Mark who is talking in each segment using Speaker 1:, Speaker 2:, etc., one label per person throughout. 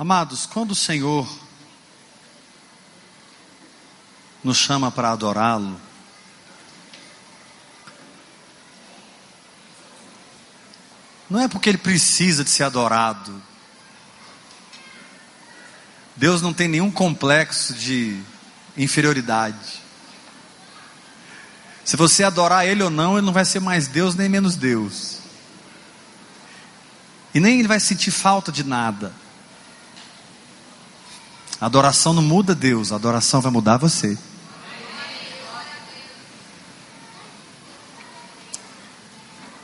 Speaker 1: Amados, quando o Senhor nos chama para adorá-lo, não é porque ele precisa de ser adorado. Deus não tem nenhum complexo de inferioridade. Se você adorar Ele ou não, Ele não vai ser mais Deus nem menos Deus. E nem Ele vai sentir falta de nada. A adoração não muda Deus, a adoração vai mudar você.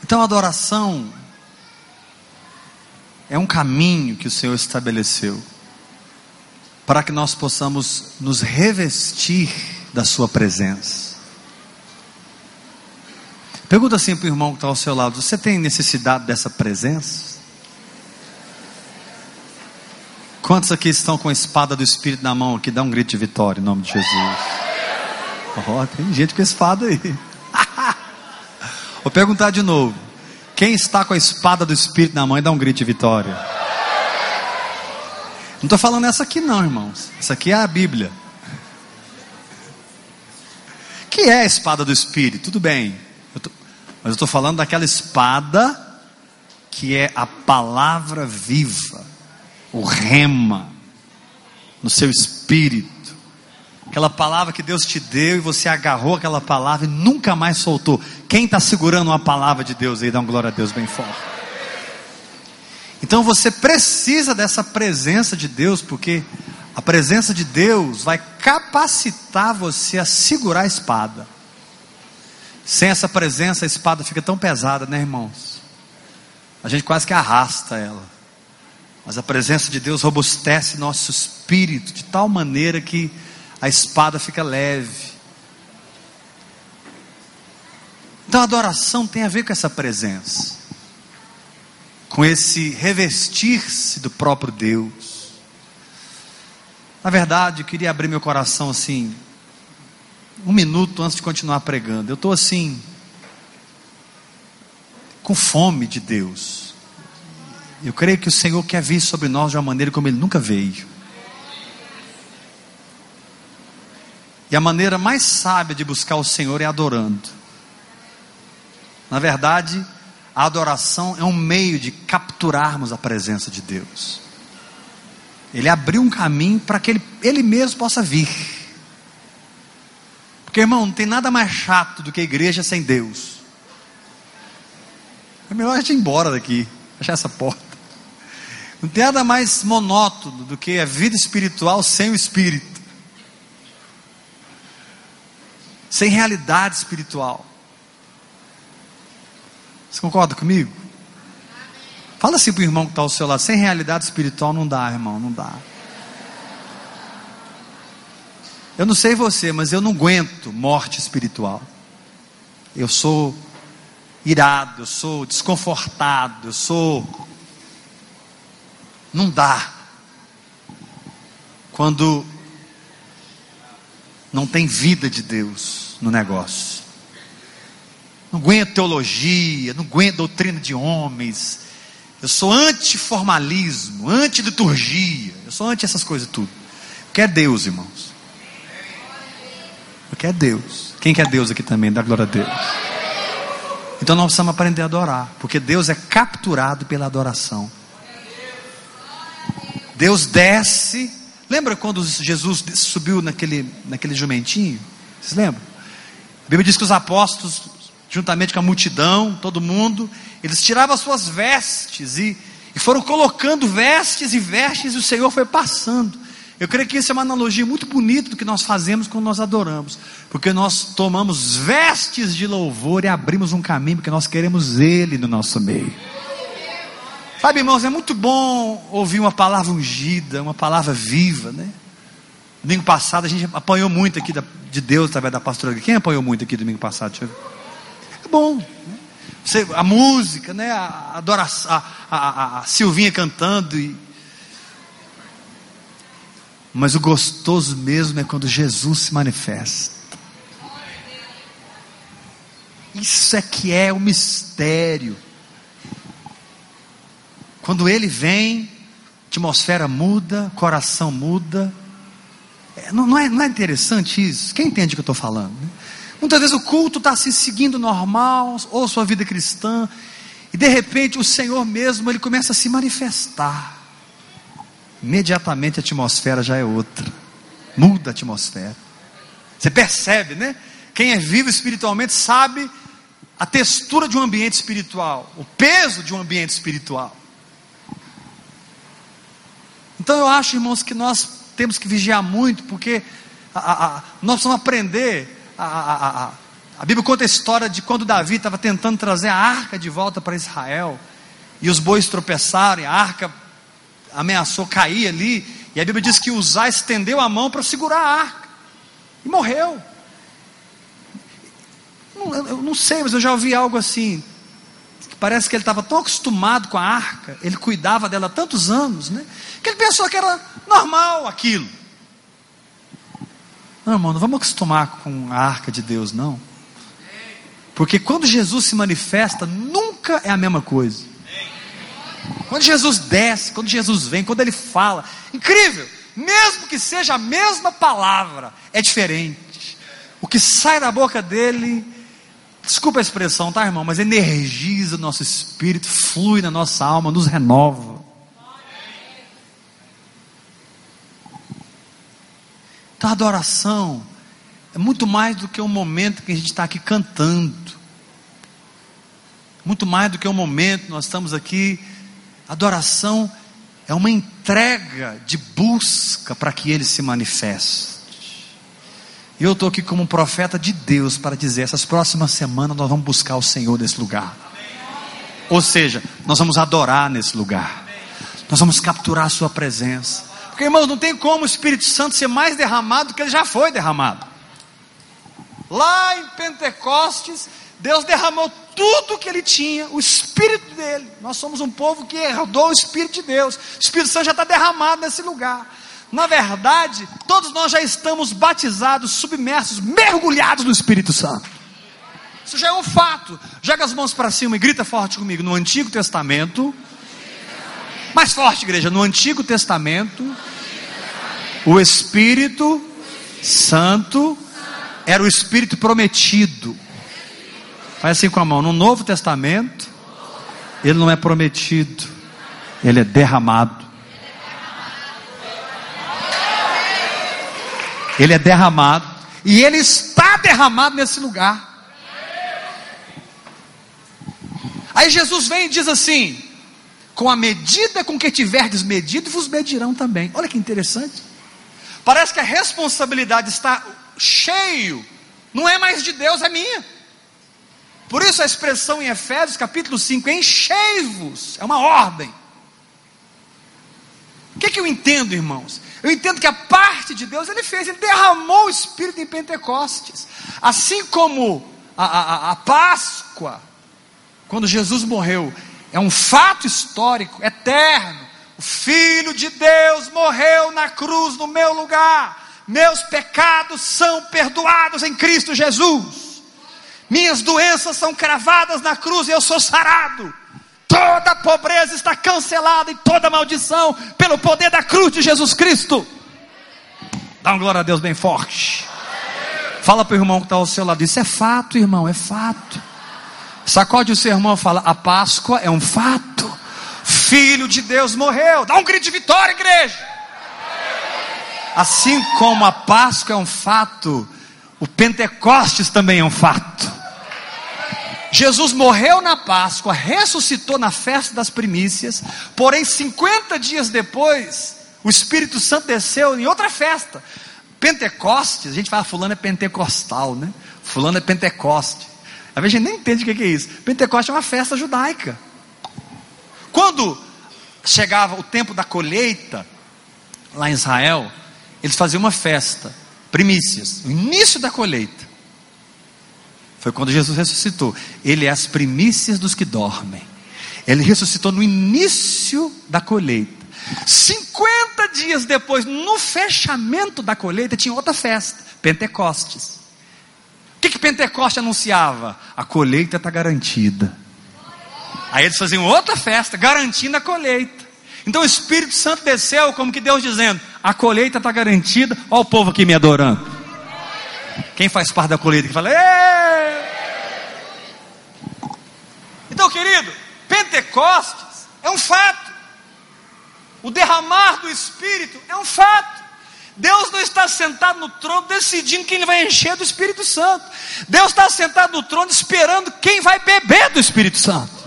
Speaker 1: Então a adoração é um caminho que o Senhor estabeleceu para que nós possamos nos revestir da Sua presença. Pergunta assim para o irmão que está ao seu lado: Você tem necessidade dessa presença? Quantos aqui estão com a espada do Espírito na mão aqui? Dá um grito de vitória em nome de Jesus. Oh, tem gente com espada aí. Vou perguntar de novo. Quem está com a espada do Espírito na mão e dá um grito de vitória? Não estou falando essa aqui não, irmãos. Essa aqui é a Bíblia. Que é a espada do Espírito? Tudo bem. Eu tô, mas eu estou falando daquela espada que é a palavra viva o rema no seu espírito. Aquela palavra que Deus te deu e você agarrou aquela palavra e nunca mais soltou. Quem está segurando uma palavra de Deus aí? Dá uma glória a Deus bem forte. Então você precisa dessa presença de Deus, porque a presença de Deus vai capacitar você a segurar a espada. Sem essa presença, a espada fica tão pesada, né, irmãos? A gente quase que arrasta ela. Mas a presença de Deus robustece nosso espírito de tal maneira que a espada fica leve. Então a adoração tem a ver com essa presença, com esse revestir-se do próprio Deus. Na verdade, eu queria abrir meu coração assim, um minuto antes de continuar pregando. Eu estou assim, com fome de Deus. Eu creio que o Senhor quer vir sobre nós de uma maneira como Ele nunca veio. E a maneira mais sábia de buscar o Senhor é adorando. Na verdade, a adoração é um meio de capturarmos a presença de Deus. Ele abriu um caminho para que ele, ele mesmo possa vir. Porque, irmão, não tem nada mais chato do que a igreja sem Deus. É melhor a gente ir embora daqui, fechar essa porta. Não tem nada mais monótono do que a vida espiritual sem o espírito, sem realidade espiritual. Você concorda comigo? Fala assim para o irmão que está ao seu lado: sem realidade espiritual não dá, irmão, não dá. Eu não sei você, mas eu não aguento morte espiritual. Eu sou irado, eu sou desconfortado, eu sou não dá. Quando não tem vida de Deus no negócio. Não aguento teologia, não aguento doutrina de homens. Eu sou anti-formalismo, anti-liturgia. Eu sou anti essas coisas tudo. Quer Deus, irmãos. Eu quero Deus. Quem quer Deus aqui também? Dá glória a Deus. Então nós precisamos aprender a adorar, porque Deus é capturado pela adoração. Deus desce. Lembra quando Jesus subiu naquele, naquele jumentinho? Vocês lembram? A Bíblia diz que os apóstolos, juntamente com a multidão, todo mundo, eles tiravam as suas vestes e, e foram colocando vestes e vestes, e o Senhor foi passando. Eu creio que isso é uma analogia muito bonita do que nós fazemos quando nós adoramos, porque nós tomamos vestes de louvor e abrimos um caminho, porque nós queremos Ele no nosso meio. Sabe, irmãos, é muito bom ouvir uma palavra ungida, uma palavra viva, né? Domingo passado a gente apanhou muito aqui de Deus através da pastora. Quem apanhou muito aqui domingo passado? É bom. Né? Você, a música, né? A, a, a, a Silvinha cantando. E... Mas o gostoso mesmo é quando Jesus se manifesta. Isso é que é o mistério. Quando ele vem, atmosfera muda, coração muda. É, não, não, é, não é interessante isso? Quem entende o que eu estou falando? Né? Muitas vezes o culto está se seguindo normal, ou sua vida cristã, e de repente o Senhor mesmo ele começa a se manifestar. Imediatamente a atmosfera já é outra. Muda a atmosfera. Você percebe, né? Quem é vivo espiritualmente sabe a textura de um ambiente espiritual, o peso de um ambiente espiritual. Então eu acho, irmãos, que nós temos que vigiar muito, porque a, a, nós precisamos aprender. A, a Bíblia conta a história de quando Davi estava tentando trazer a arca de volta para Israel, e os bois tropeçaram, e a arca ameaçou cair ali, e a Bíblia diz que Uzá estendeu a mão para segurar a arca, e morreu. Eu não sei, mas eu já ouvi algo assim. Parece que ele estava tão acostumado com a arca, ele cuidava dela há tantos anos, né? Que ele pensou que era normal aquilo. Não, irmão, não vamos acostumar com a arca de Deus, não. Porque quando Jesus se manifesta, nunca é a mesma coisa. Quando Jesus desce, quando Jesus vem, quando ele fala, incrível, mesmo que seja a mesma palavra, é diferente. O que sai da boca dele Desculpa a expressão, tá, irmão? Mas energiza o nosso espírito, flui na nossa alma, nos renova. Então, a adoração é muito mais do que um momento que a gente está aqui cantando. Muito mais do que um momento, nós estamos aqui. Adoração é uma entrega de busca para que ele se manifeste. E eu estou aqui como profeta de Deus para dizer: essas próximas semanas nós vamos buscar o Senhor nesse lugar. Ou seja, nós vamos adorar nesse lugar. Nós vamos capturar a Sua presença. Porque, irmãos, não tem como o Espírito Santo ser mais derramado do que ele já foi derramado. Lá em Pentecostes, Deus derramou tudo que ele tinha, o Espírito dele. Nós somos um povo que herdou o Espírito de Deus. O Espírito Santo já está derramado nesse lugar. Na verdade, todos nós já estamos batizados, submersos, mergulhados no Espírito Santo. Isso já é um fato. Joga as mãos para cima e grita forte comigo. No Antigo Testamento, mais forte, igreja. No Antigo Testamento, o Espírito Santo era o Espírito prometido. Faz assim com a mão. No Novo Testamento, ele não é prometido, ele é derramado. Ele é derramado. E ele está derramado nesse lugar. Aí Jesus vem e diz assim: Com a medida com que tiverdes medido, vos medirão também. Olha que interessante. Parece que a responsabilidade está cheio, não é mais de Deus, é minha. Por isso a expressão em Efésios capítulo 5, enchei-vos, é uma ordem. Que eu entendo, irmãos? Eu entendo que a parte de Deus ele fez, ele derramou o Espírito em Pentecostes. Assim como a, a, a Páscoa, quando Jesus morreu, é um fato histórico, eterno. O Filho de Deus morreu na cruz no meu lugar. Meus pecados são perdoados em Cristo Jesus. Minhas doenças são cravadas na cruz e eu sou sarado. Toda pobreza está cancelada e toda maldição pelo poder da cruz de Jesus Cristo. Dá uma glória a Deus bem forte. Fala para o irmão que está ao seu lado. Isso é fato, irmão, é fato. Sacode o seu irmão e fala: A Páscoa é um fato. Filho de Deus morreu. Dá um grito de vitória, igreja. Assim como a Páscoa é um fato, o Pentecostes também é um fato. Jesus morreu na Páscoa, ressuscitou na festa das primícias, porém 50 dias depois, o Espírito Santo desceu em outra festa. Pentecostes, a gente fala fulano é pentecostal, né? Fulano é pentecoste. A gente nem entende o que é isso. Pentecoste é uma festa judaica. Quando chegava o tempo da colheita, lá em Israel, eles faziam uma festa, primícias, o início da colheita. Foi quando Jesus ressuscitou. Ele é as primícias dos que dormem. Ele ressuscitou no início da colheita. 50 dias depois, no fechamento da colheita, tinha outra festa, Pentecostes. O que, que Pentecoste anunciava? A colheita está garantida. Aí eles faziam outra festa, garantindo a colheita. Então o Espírito Santo desceu, como que Deus dizendo: a colheita está garantida, olha o povo aqui me adorando. Quem faz parte da colheita que fala, Êêê! Então, querido, Pentecostes é um fato. O derramar do Espírito é um fato. Deus não está sentado no trono decidindo quem vai encher do Espírito Santo. Deus está sentado no trono esperando quem vai beber do Espírito Santo.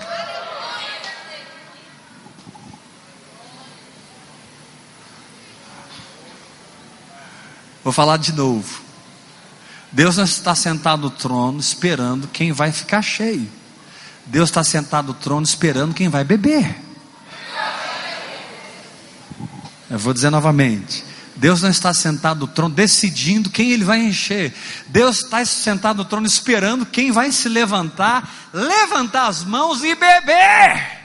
Speaker 1: Vou falar de novo. Deus não está sentado no trono esperando quem vai ficar cheio. Deus está sentado no trono esperando quem vai beber. Eu vou dizer novamente. Deus não está sentado no trono decidindo quem ele vai encher. Deus está sentado no trono esperando quem vai se levantar, levantar as mãos e beber.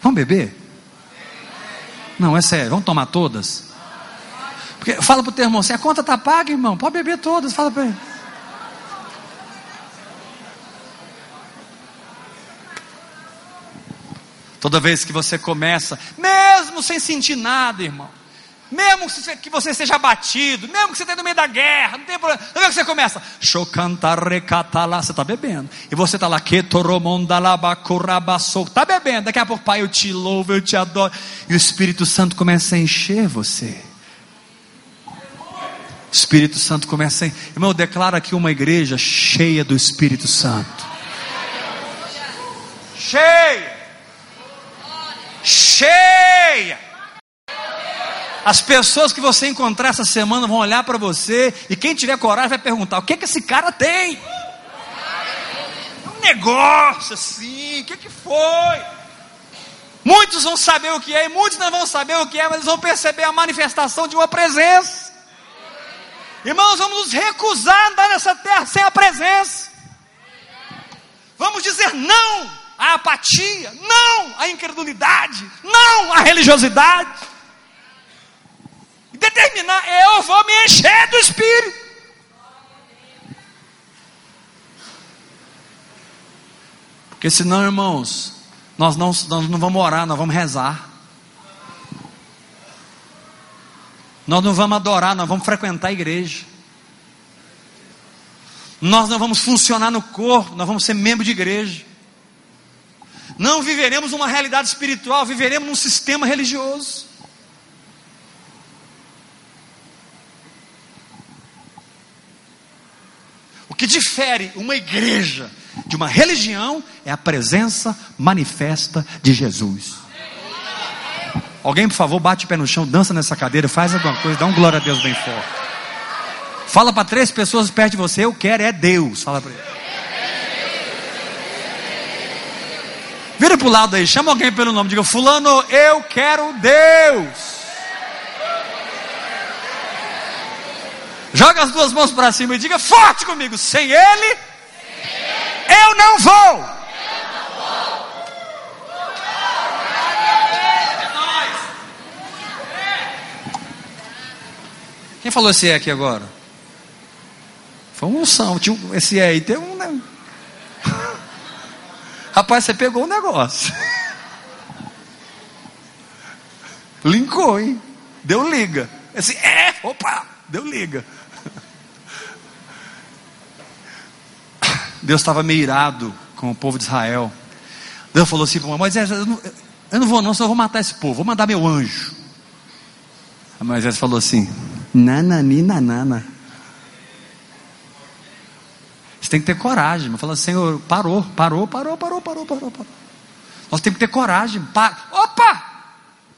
Speaker 1: Vamos beber? Não, é sério, vamos tomar todas? Porque, fala para o teu irmão assim: a conta está paga, irmão, pode beber todas. Fala para ele. Toda vez que você começa, mesmo sem sentir nada, irmão, mesmo que você seja abatido, mesmo que você esteja no meio da guerra, não tem problema. Toda vez que você começa, você está bebendo. E você está lá, está bebendo. Daqui a pouco, Pai, eu te louvo, eu te adoro. E o Espírito Santo começa a encher você. O Espírito Santo começa a. Irmão, eu declaro aqui uma igreja cheia do Espírito Santo. Cheia cheia. As pessoas que você encontrar essa semana vão olhar para você e quem tiver coragem vai perguntar: o que que esse cara tem? Um negócio assim, o que que foi? Muitos vão saber o que é e muitos não vão saber o que é, mas eles vão perceber a manifestação de uma presença. Irmãos, vamos nos recusar a andar nessa terra sem a presença. Vamos dizer não a apatia, não a incredulidade, não a religiosidade. Determinar, eu vou me encher do Espírito. Porque senão, irmãos, nós não, nós não vamos orar, nós vamos rezar. Nós não vamos adorar, nós vamos frequentar a igreja. Nós não vamos funcionar no corpo, nós vamos ser membro de igreja. Não viveremos uma realidade espiritual, viveremos num sistema religioso. Que difere uma igreja de uma religião é a presença manifesta de Jesus. Alguém, por favor, bate o pé no chão, dança nessa cadeira, faz alguma coisa, dá um glória a Deus bem forte. Fala para três pessoas perto de você, eu quero é Deus. Fala para ele. Vira para o lado aí, chama alguém pelo nome, diga: Fulano, eu quero Deus. Joga as duas mãos para cima e diga forte comigo: sem Ele, eu não vou. Quem falou esse é aqui agora? Foi um unção. Esse é aí tem um. Né? Rapaz, você pegou um negócio. Linkou, hein? Deu liga. Assim, é, opa, deu liga. Deus estava meio irado com o povo de Israel. Deus falou assim para Moisés: eu não, eu não vou, não, só vou matar esse povo, vou mandar meu anjo. A Moisés falou assim: nanani, nanana. Você tem que ter coragem. Fala, Senhor, parou, parou, parou, parou, parou, parou, parou. Nós temos que ter coragem. Pa... Opa!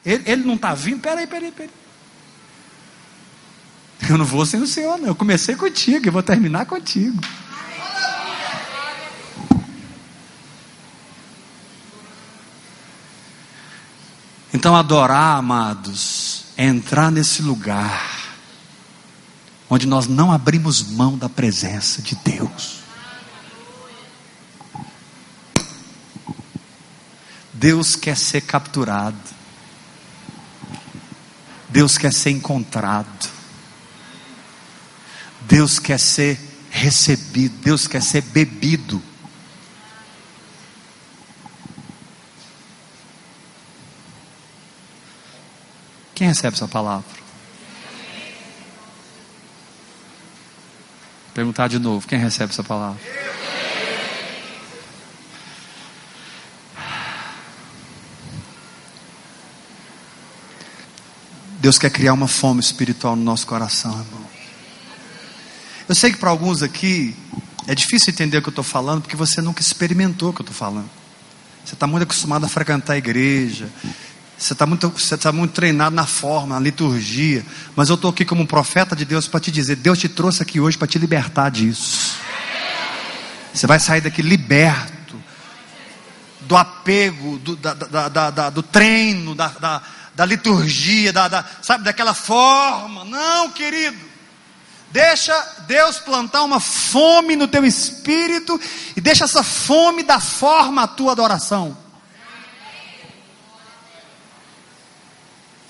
Speaker 1: Ele, ele não está vindo? Peraí, peraí, peraí. Eu não vou sem o Senhor, não. Eu comecei contigo, eu vou terminar contigo. Então, adorar, amados, é entrar nesse lugar onde nós não abrimos mão da presença de Deus. Deus quer ser capturado. Deus quer ser encontrado. Deus quer ser recebido. Deus quer ser bebido. Quem recebe essa palavra? Perguntar de novo: quem recebe essa palavra? Deus quer criar uma fome espiritual no nosso coração, irmão. Eu sei que para alguns aqui é difícil entender o que eu estou falando, porque você nunca experimentou o que eu estou falando. Você está muito acostumado a frequentar a igreja, você está muito, você tá muito treinado na forma, na liturgia. Mas eu estou aqui como profeta de Deus para te dizer: Deus te trouxe aqui hoje para te libertar disso. Você vai sair daqui liberto do apego, do, da, da, da, do treino, da, da liturgia, da, sabe, daquela forma. Não, querido. Deixa Deus plantar uma fome no teu espírito e deixa essa fome dar forma à tua adoração.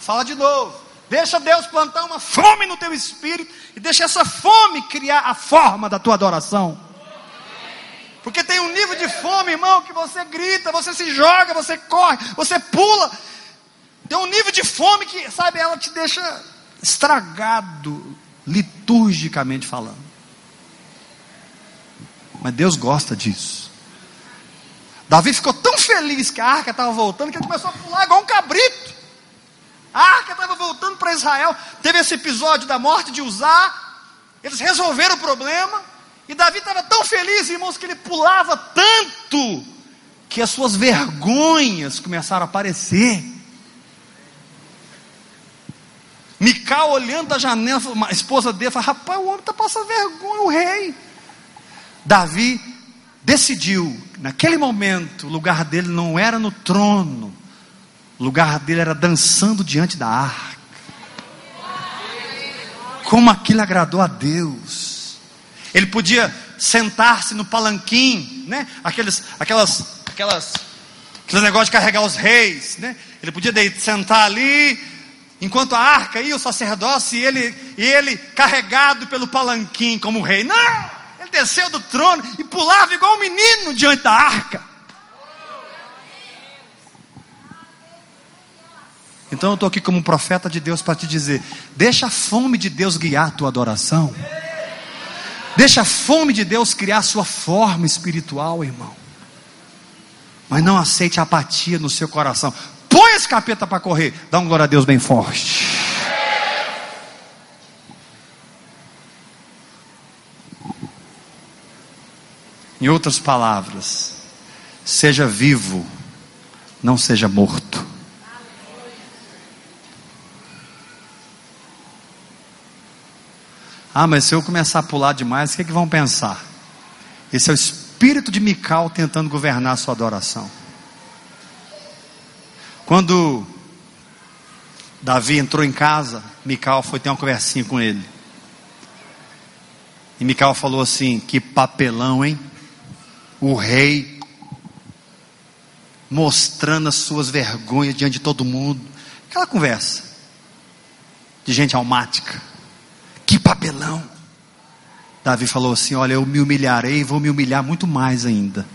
Speaker 1: Fala de novo. Deixa Deus plantar uma fome no teu espírito e deixa essa fome criar a forma da tua adoração. Porque tem um nível de fome, irmão, que você grita, você se joga, você corre, você pula. Tem um nível de fome que, sabe, ela te deixa estragado, liturgicamente falando. Mas Deus gosta disso. Davi ficou tão feliz que a arca estava voltando que ele começou a pular igual um cabrito. A arca estava voltando para Israel. Teve esse episódio da morte de Uzá. Eles resolveram o problema. E Davi estava tão feliz, irmãos, que ele pulava tanto que as suas vergonhas começaram a aparecer. Mical olhando da janela, a esposa dele, fala: Rapaz, o homem está passando vergonha, o rei. Davi decidiu, naquele momento, o lugar dele não era no trono, o lugar dele era dançando diante da arca. Como aquilo agradou a Deus. Ele podia sentar-se no palanquim, né? Aqueles, aquelas, aquelas, aqueles negócios de carregar os reis, né? Ele podia sentar ali, enquanto a arca ia o sacerdócio e ele, e ele carregado pelo palanquim como rei. Não! Ele desceu do trono e pulava igual um menino diante da arca. Então eu estou aqui como profeta de Deus para te dizer: deixa a fome de Deus guiar a tua adoração. Deixa a fome de Deus criar a sua forma espiritual, irmão. Mas não aceite apatia no seu coração. Põe esse capeta para correr. Dá um glória a Deus bem forte. Em outras palavras, seja vivo, não seja morto. Ah, mas se eu começar a pular demais, o que, é que vão pensar? Esse é o espírito de Mical tentando governar a sua adoração. Quando Davi entrou em casa, Mical foi ter uma conversinha com ele. E Mical falou assim: Que papelão, hein? O rei mostrando as suas vergonhas diante de todo mundo. Aquela conversa de gente almática. Papelão! Davi falou assim: Olha, eu me humilharei vou me humilhar muito mais ainda.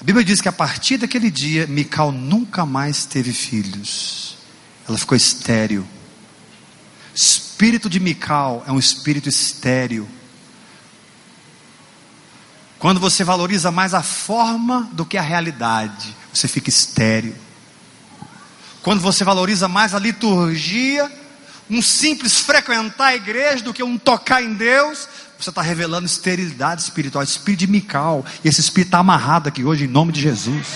Speaker 1: A Bíblia diz que a partir daquele dia, Mical nunca mais teve filhos. Ela ficou estéril. Espírito de Mical é um espírito estéril. Quando você valoriza mais a forma do que a realidade, você fica estéril. Quando você valoriza mais a liturgia um simples frequentar a igreja do que um tocar em Deus, você está revelando esterilidade espiritual, espírito de Mical. E esse espírito está amarrado aqui hoje em nome de Jesus.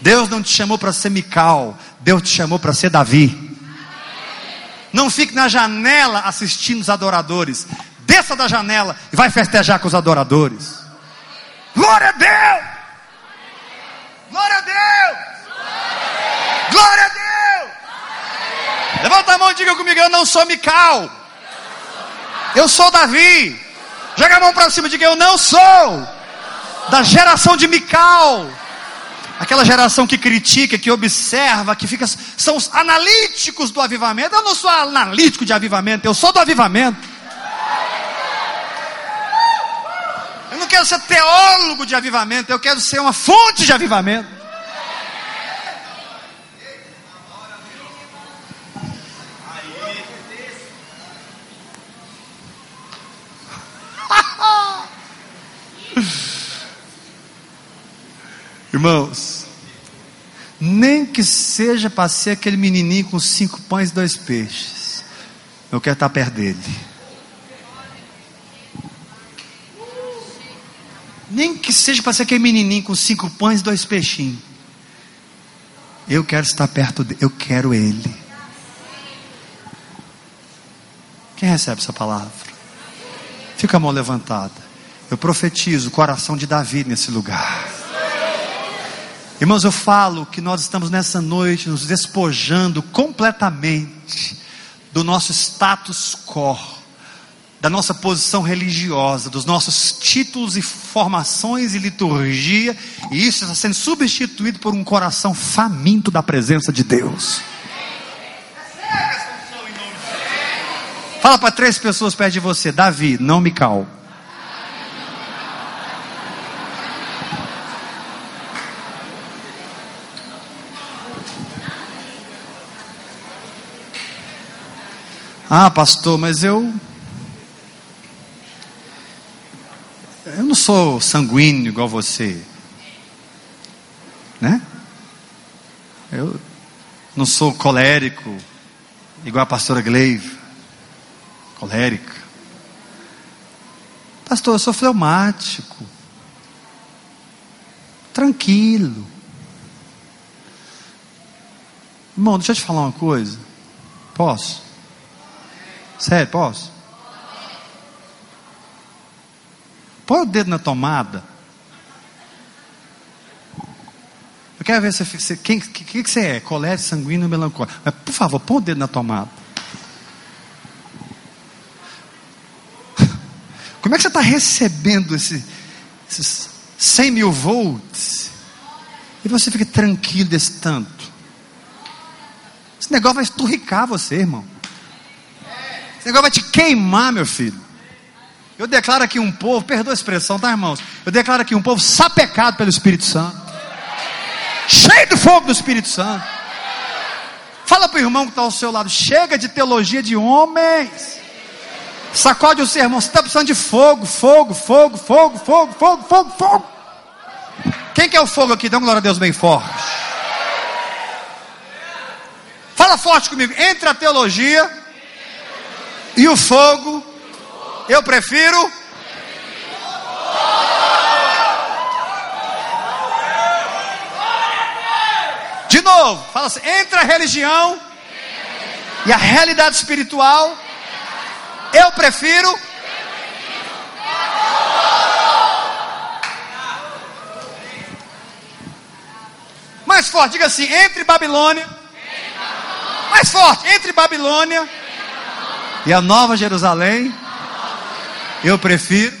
Speaker 1: Deus não te chamou para ser Mical, Deus te chamou para ser Davi. Não fique na janela assistindo os adoradores. Desça da janela e vai festejar com os adoradores. Glória a Deus! Glória a Deus! Glória a Deus! Levanta a mão e diga comigo: Eu não sou Mical. Eu sou Davi. Joga a mão para cima e diga: Eu não sou da geração de Mical. Aquela geração que critica, que observa, que fica. São os analíticos do avivamento. Eu não sou analítico de avivamento, eu sou do avivamento. Eu não quero ser teólogo de avivamento, eu quero ser uma fonte de avivamento. Irmãos, nem que seja para ser aquele menininho com cinco pães e dois peixes, eu quero estar perto dele. Nem que seja para ser aquele menininho com cinco pães e dois peixinhos. Eu quero estar perto dele, eu quero ele. Quem recebe essa palavra? Fica a mão levantada. Eu profetizo o coração de Davi nesse lugar. Irmãos, eu falo que nós estamos nessa noite nos despojando completamente do nosso status quo da nossa posição religiosa, dos nossos títulos e formações e liturgia, e isso está sendo substituído por um coração faminto da presença de Deus. Fala para três pessoas perto de você, Davi, não me cal. Ah, pastor, mas eu Eu não sou sanguíneo igual você. Né? Eu não sou colérico igual a pastora Gleive. Colérica. Pastor, eu sou fleumático. Tranquilo. Irmão, deixa eu te falar uma coisa. Posso? Sério, posso? Põe o dedo na tomada. Eu quero ver se você, quem que, que, que você é, colérico, sanguíneo, melancólico. Mas, por favor, põe o dedo na tomada. Como é que você está recebendo esse, esses 100 mil volts? E você fica tranquilo desse tanto. Esse negócio vai esturricar você, irmão. Esse negócio vai te queimar, meu filho. Eu declaro aqui um povo, perdoa a expressão, tá, irmãos? Eu declaro aqui um povo sapecado pelo Espírito Santo, cheio do fogo do Espírito Santo. Fala para o irmão que está ao seu lado, chega de teologia de homens. Sacode o seu irmão, você está precisando de fogo, fogo, fogo, fogo, fogo, fogo, fogo, fogo. Quem quer o fogo aqui? Dá uma glória a Deus bem forte. Fala forte comigo. Entre a teologia e o fogo eu prefiro. De novo, fala assim: entre a religião e a realidade espiritual, eu prefiro. Mais forte, diga assim: entre Babilônia. Mais forte, entre Babilônia e a Nova Jerusalém. Eu prefiro.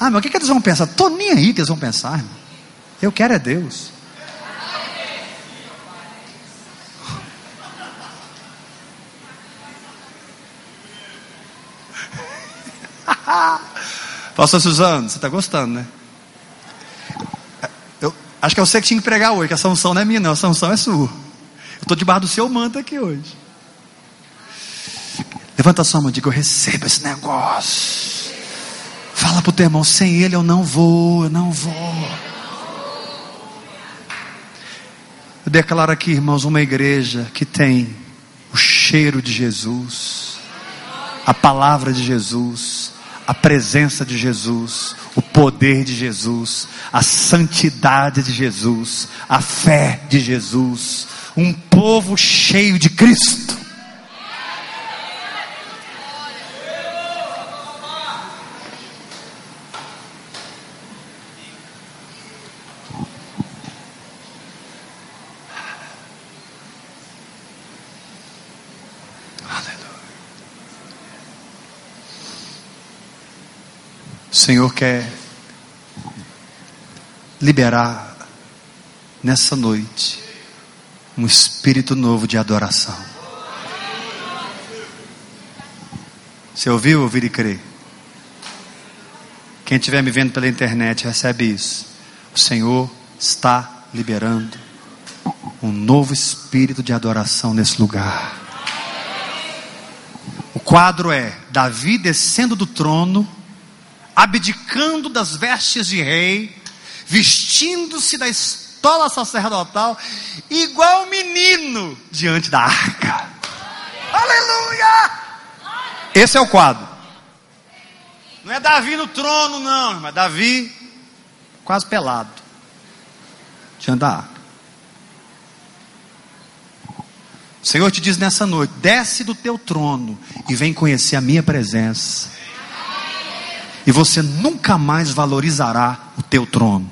Speaker 1: Ah, mas o que, que eles vão pensar? Estou nem aí que eles vão pensar, irmão. Eu quero é Deus. Pastor Suzano, você está gostando, né? Acho que é você que tinha que pregar hoje, que a sanção não é minha, não, a sanção é sua. Eu estou debaixo do seu manto aqui hoje. Levanta a sua mão e diga: Eu recebo esse negócio. Fala para o teu irmão: sem ele eu não vou, eu não vou. Eu declaro aqui, irmãos, uma igreja que tem o cheiro de Jesus, a palavra de Jesus, a presença de Jesus, o poder de Jesus, a santidade de Jesus, a fé de Jesus, um povo cheio de Cristo. Senhor quer liberar nessa noite um espírito novo de adoração. Você ouviu, ouvir e crer? Quem estiver me vendo pela internet recebe isso. O Senhor está liberando um novo espírito de adoração nesse lugar. quadro é Davi descendo do trono, abdicando das vestes de rei, vestindo-se da estola sacerdotal, igual menino diante da arca. Aleluia! Esse é o quadro. Não é Davi no trono, não, mas Davi quase pelado diante da arca. O Senhor te diz nessa noite: desce do teu trono e vem conhecer a minha presença. E você nunca mais valorizará o teu trono.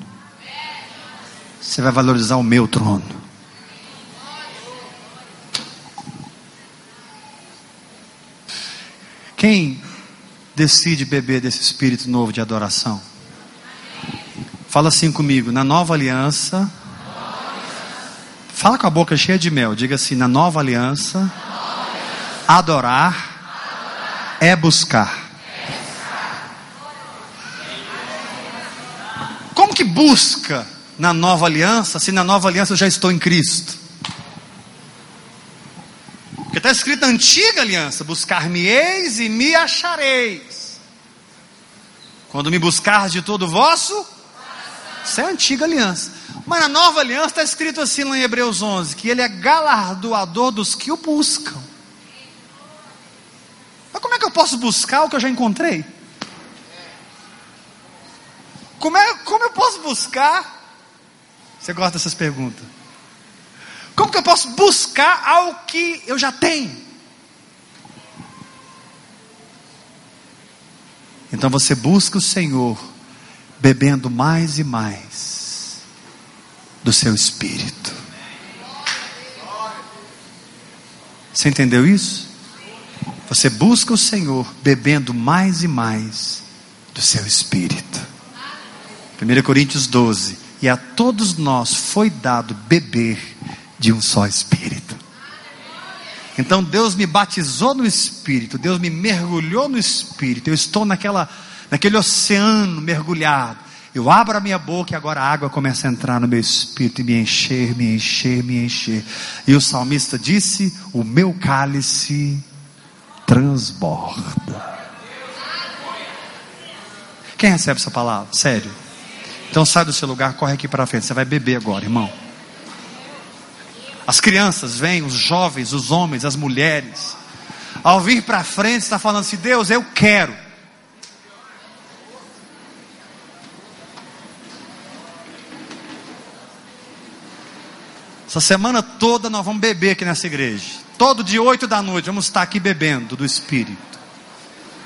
Speaker 1: Você vai valorizar o meu trono. Quem decide beber desse espírito novo de adoração? Fala assim comigo, na nova aliança, Fala com a boca cheia de mel. Diga assim: na nova aliança, adorar é buscar. Como que busca na nova aliança, se na nova aliança eu já estou em Cristo? Porque está escrito na antiga aliança: buscar-me-eis e me achareis. Quando me buscar de todo o vosso, isso é a antiga aliança. Mas na nova aliança está escrito assim lá em Hebreus 11: que ele é galardoador dos que o buscam. Mas como é que eu posso buscar o que eu já encontrei? Como, é, buscar? Você gosta dessas perguntas? Como que eu posso buscar algo que eu já tenho? Então você busca o Senhor, bebendo mais e mais do seu espírito. Você entendeu isso? Você busca o Senhor bebendo mais e mais do seu espírito. 1 Coríntios 12: E a todos nós foi dado beber de um só espírito. Então Deus me batizou no espírito, Deus me mergulhou no espírito. Eu estou naquela naquele oceano mergulhado. Eu abro a minha boca e agora a água começa a entrar no meu espírito e me encher, me encher, me encher. E o salmista disse: O meu cálice transborda. Quem recebe essa palavra? Sério. Então sai do seu lugar, corre aqui para frente. Você vai beber agora, irmão. As crianças vêm, os jovens, os homens, as mulheres. Ao vir para frente, está falando assim: Deus, eu quero. Essa semana toda nós vamos beber aqui nessa igreja. Todo de oito da noite vamos estar aqui bebendo do Espírito.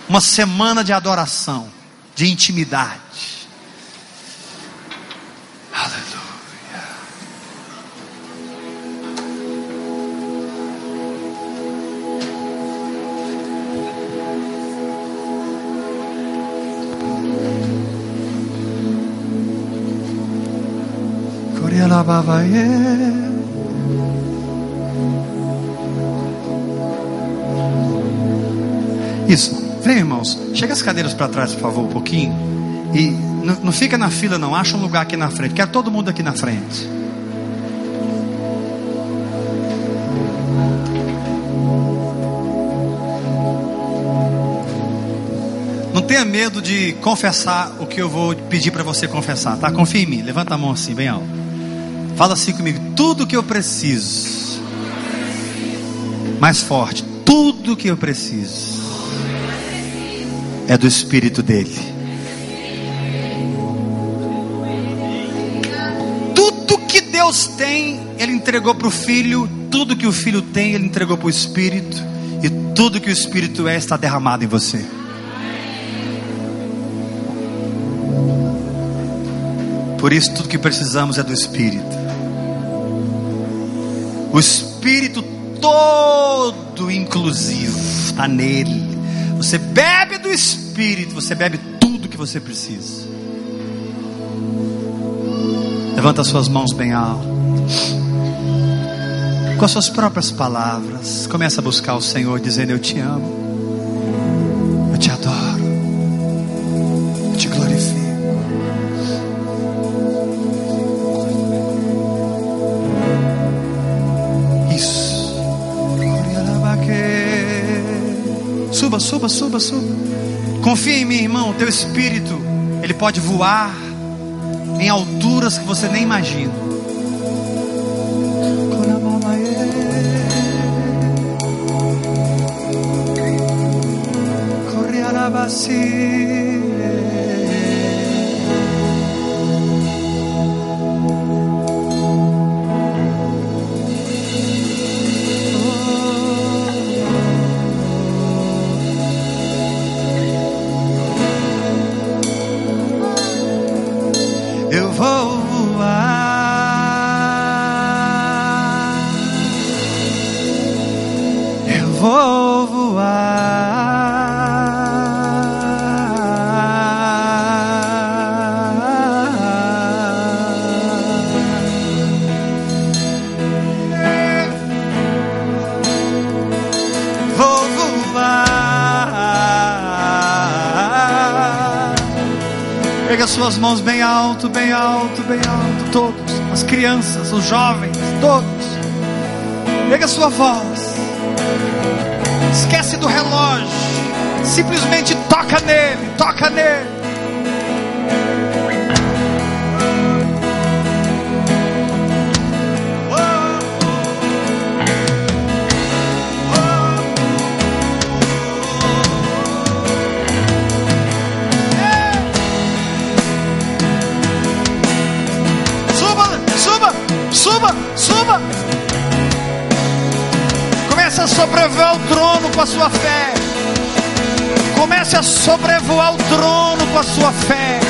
Speaker 1: Uma semana de adoração, de intimidade. Isso. Vem, irmãos. Chega as cadeiras para trás, por favor, um pouquinho. E não, não fica na fila, não. Acha um lugar aqui na frente. Quero todo mundo aqui na frente. Não tenha medo de confessar o que eu vou pedir para você confessar, tá? Confia em mim. Levanta a mão assim, bem alto. Fala assim comigo. Tudo que eu preciso. Mais forte. Tudo que eu preciso é do Espírito dele. Tudo que Deus tem, Ele entregou para o Filho. Tudo que o Filho tem, Ele entregou para o Espírito. E tudo que o Espírito é, está derramado em você. Por isso, tudo que precisamos é do Espírito. O Espírito todo inclusivo está nele. Você bebe do Espírito, você bebe tudo que você precisa. Levanta suas mãos bem alto. Com as suas próprias palavras, começa a buscar o Senhor dizendo: Eu te amo, Confia em mim, irmão. Teu espírito, ele pode voar em alturas que você nem imagina. Eu suas mãos bem alto, bem alto, bem alto, todos, as crianças, os jovens, todos. Pega sua voz. Esquece do relógio. Simplesmente toca nele, toca nele. Sua fé. Comece a sobrevoar o trono com a sua fé.